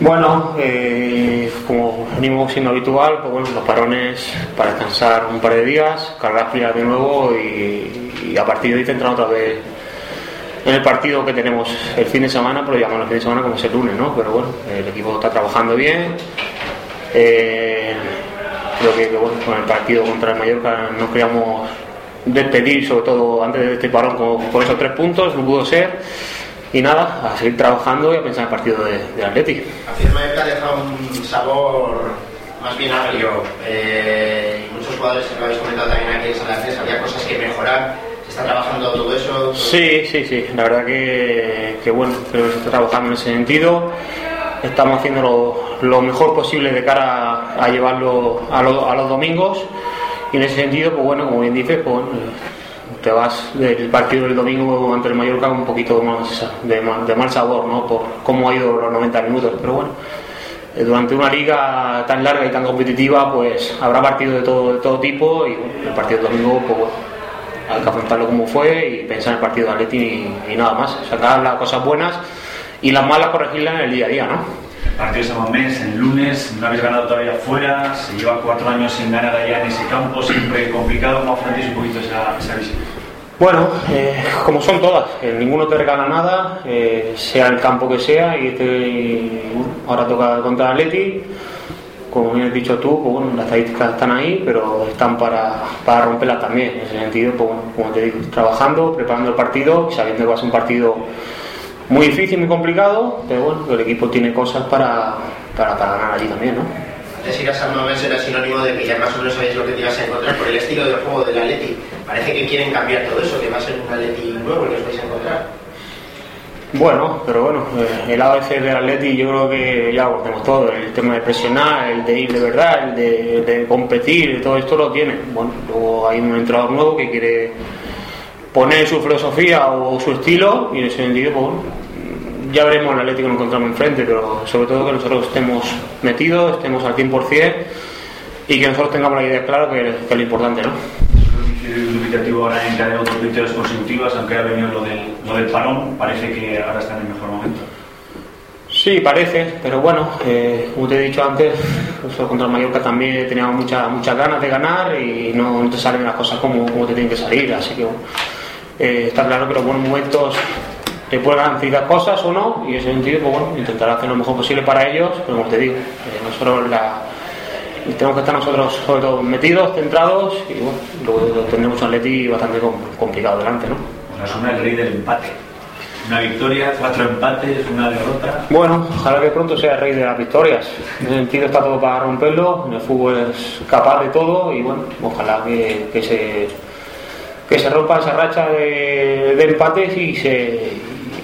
Bueno, eh, como venimos siendo habitual, pues bueno, los parones para descansar un par de días, cargar pilas de nuevo y, a partir de ahí entrar otra vez en el partido que tenemos el fin de semana, pero llamamos el fin de semana como es el lunes, ¿no? Pero bueno, el equipo está trabajando bien. Eh, creo que, bueno, con el partido contra el Mallorca nos queríamos despedir, sobre todo antes de este parón, con, esos tres puntos, no pudo ser. Y nada, a seguir trabajando y a pensar en el partido de, de Atleti. A el Mallorca deja un sabor más bien agrio. Eh, muchos jugadores que lo habéis comentado también aquí en Salafres, había cosas que mejorar. ¿Se está trabajando todo eso? Sí, sí, sí. La verdad que, que bueno, creo que se está trabajando en ese sentido estamos haciendo lo, mejor posible de cara a, llevarlo a, los domingos y en ese sentido, pues bueno, como bien dices, pues te vas del partido del domingo ante el Mallorca un poquito más de, mal sabor, ¿no? Por cómo ha ido los 90 minutos, pero bueno, eh, durante una liga tan larga y tan competitiva, pues habrá partidos de todo, de todo tipo y el partido del domingo, pues bueno, hay que afrontarlo como fue y pensar en el partido de Atleti y, nada más, sacar las cosas buenas y las malas corregirlas en el día a día, ¿no? Partidos a mes, el lunes, no habéis ganado todavía fuera, se lleva cuatro años sin ganar allá en ese campo, siempre complicado, ¿cómo afrontáis un poquito esa, esa visita? Bueno, eh, como son todas, eh, ninguno te regala nada, eh, sea el campo que sea, y este ahora toca contra Atleti, como bien has dicho tú, pues bueno, las estadísticas están ahí, pero están para, para romperlas también, en ese sentido, pues bueno, como te digo, trabajando, preparando el partido, sabiendo que va a ser un partido muy difícil, muy complicado, pero bueno, el equipo tiene cosas para, para, ganar allí también, ¿no? Antes ir a San Mamés era sinónimo de que ya más o menos sabéis lo que te ibas a encontrar por el estilo del juego del Atleti. Parece que quieren cambiar todo eso, que va a ser un Atleti nuevo el que os vais a encontrar. Bueno, pero bueno, eh, el ABC del Atleti yo creo que ya lo tenemos todo, el tema de presionar, el de ir de verdad, el de, competir, todo esto lo tiene. Bueno, luego hay un entrenador nuevo que quiere poner su filosofía o su estilo y en ese sentido pues, ya veremos el Atlético que nos encontramos enfrente, pero sobre todo que nosotros estemos metidos, estemos al 100% y que nosotros tengamos la idea clara que, es lo importante, ¿no? dubitativo ahora en otros victorias consecutivas, aunque ha venido lo del, lo del parón, parece que ahora está en el mejor momento. Sí, parece, pero bueno, eh, como te he dicho antes, nosotros contra el Mallorca también teníamos muchas muchas ganas de ganar y no, te salen las cosas como, como te tienen que salir, así que eh, está claro que los buenos momentos te pueden garantizar cosas o no, y en ese sentido, pues bueno, intentar hacer lo mejor posible para ellos, pero como te digo, eh, nosotros la, tenemos que estar nosotros sobre todo metidos, centrados, y bueno, luego tendremos un Atleti bastante complicado delante, ¿no? Pues una el rey del empate. Una victoria, cuatro empates, una derrota. Bueno, ojalá que pronto sea el rey de las victorias. En ese sentido está todo para romperlo, en el fútbol es capaz de todo y bueno, ojalá que, que se que se rompa esa racha de, empates y se,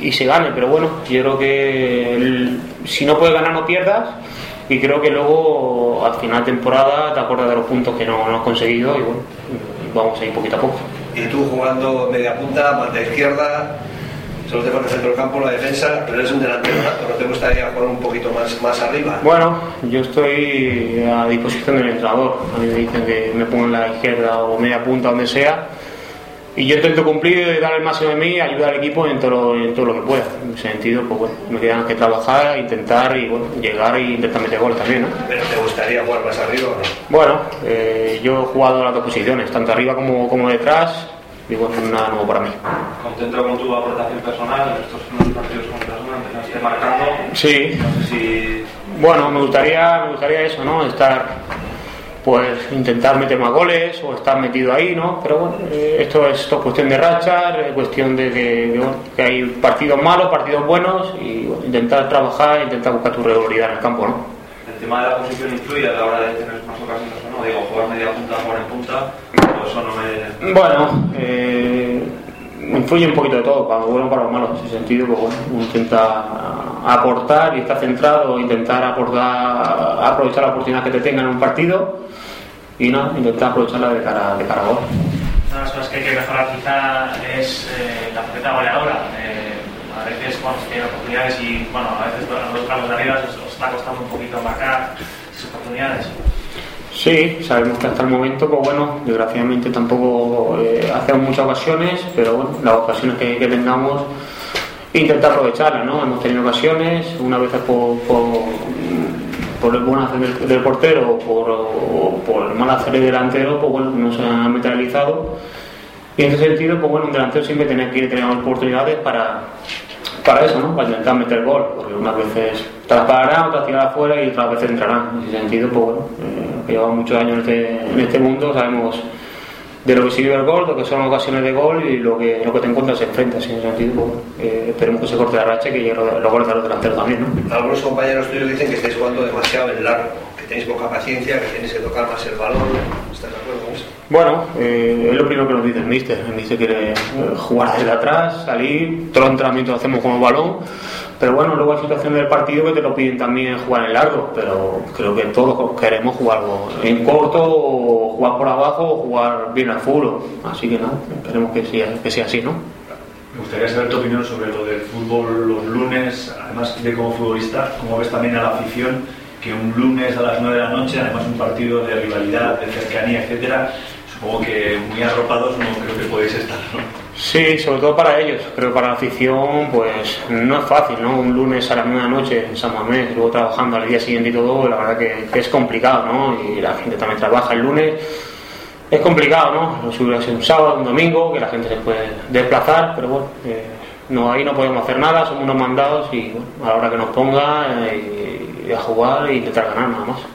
y se gane. Pero bueno, yo creo que si no puedes ganar, no pierdas. Y creo que luego, al final de temporada, te acuerdas de los puntos que no, no has conseguido y bueno, vamos a ir poquito a poco. Y tú jugando media punta, banda izquierda, solo te pones centro del campo, la defensa, pero eres un delantero ¿no te gustaría jugar un poquito más, más arriba? Bueno, yo estoy a disposición del entrenador. A mí me dicen que me pongo en la izquierda o media punta, donde sea y yo intento cumplir, dar el máximo de mí, ayudar al equipo en todo, lo, en todo lo que pueda. En ese sentido, pues bueno, me quedan que trabajar, intentar y bueno, llegar e intentar meter goles también, ¿no? ¿Pero te gustaría jugar más arriba o no? Bueno, eh, yo he jugado las dos posiciones, tanto arriba como, como detrás, y bueno, nada nuevo para mí. ¿Contento con tu aportación personal en estos últimos partidos con personal que esté marcando? Sí. No sé si... Bueno, me gustaría, me gustaría eso, ¿no? Estar pues intentar meter más goles o estar metido ahí, ¿no? Pero bueno, eh, esto es cuestión de rachar, cuestión de que, hay partidos malos, partidos buenos y intentar trabajar, intentar buscar tu regularidad en el campo, ¿no? ¿El tema de la posición influye a la hora de tener más ocasiones o no? Digo, jugar media punta, jugar en punta, o eso no me... Bueno, eh, influye un poquito de todo, para lo bueno para lo malo, en ese sentido, pues bueno, uno intenta aportar y estar centrado, intentar aportar, aprovechar la oportunidad que te tenga en un partido y no, intentar aprovecharla de cara, de cara a gol. Una de las cosas que hay que mejorar quizá es eh, la faceta goleadora. Eh, a veces bueno, se tienen oportunidades y bueno, a veces los tramos de arriba os, está costando un poquito marcar esas oportunidades. Sí, sabemos que hasta el momento, pues bueno, desgraciadamente tampoco eh, hacemos muchas ocasiones, pero bueno, las ocasiones que, tengamos intentar aprovecharlas, ¿no? Hemos tenido ocasiones, una vez por, por por el buen hacer del, portero o por, por el mal hacer del delantero, pues bueno, no se ha materializado. Y en ese sentido, pues bueno, un delantero siempre tiene que teniendo oportunidades para, para eso, ¿no? Para intentar meter gol, porque unas veces te las pararán, otras tirarán afuera y otras veces entrarán. En ese sentido, pues bueno, eh, llevamos muchos años en este, en este mundo, sabemos de lo que sirve el gol, lo que son ocasiones de gol y lo que, lo que te encuentras enfrente. Así en ese sentido, pues, eh, esperemos que se corte la racha y que los goles de los delanteros también, ¿no? Algunos compañeros tuyos dicen que estáis jugando demasiado en largo, que tenéis poca paciencia, que tenéis que tocar más el balón. ¿Estás de acuerdo con eso? Bueno, eh, es lo primero que nos dice el míster. El míster quiere eh, jugar desde atrás, salir, todo el entrenamiento lo hacemos con el balón, pero bueno, luego hay situaciones del partido que te lo piden también jugar en largo, pero creo que todos queremos jugarlo en corto, o jugar por abajo o jugar bien al fútbol. Así que nada, esperemos que sea, que sea así, ¿no? Me gustaría saber tu opinión sobre lo del fútbol los lunes, además de como futbolista, cómo ves también a la afición que un lunes a las 9 de la noche, además un partido de rivalidad, de cercanía, etcétera, supongo que muy arropados no creo que podéis estar, ¿no? Sí, sobre todo para ellos. Que para la afición, pues no es fácil, ¿no? Un lunes a la nueve de la noche en San Mamés, luego trabajando al día siguiente y todo, la verdad que, es complicado, ¿no? Y la gente también trabaja el lunes. Es complicado, ¿no? Si hubiera sido un sábado, un domingo, que la gente se puede desplazar, pero bueno, eh, no, ahí no podemos hacer nada, somos unos mandados y bueno, a la hora que nos ponga, eh, a jugar e intentar ganar nada más.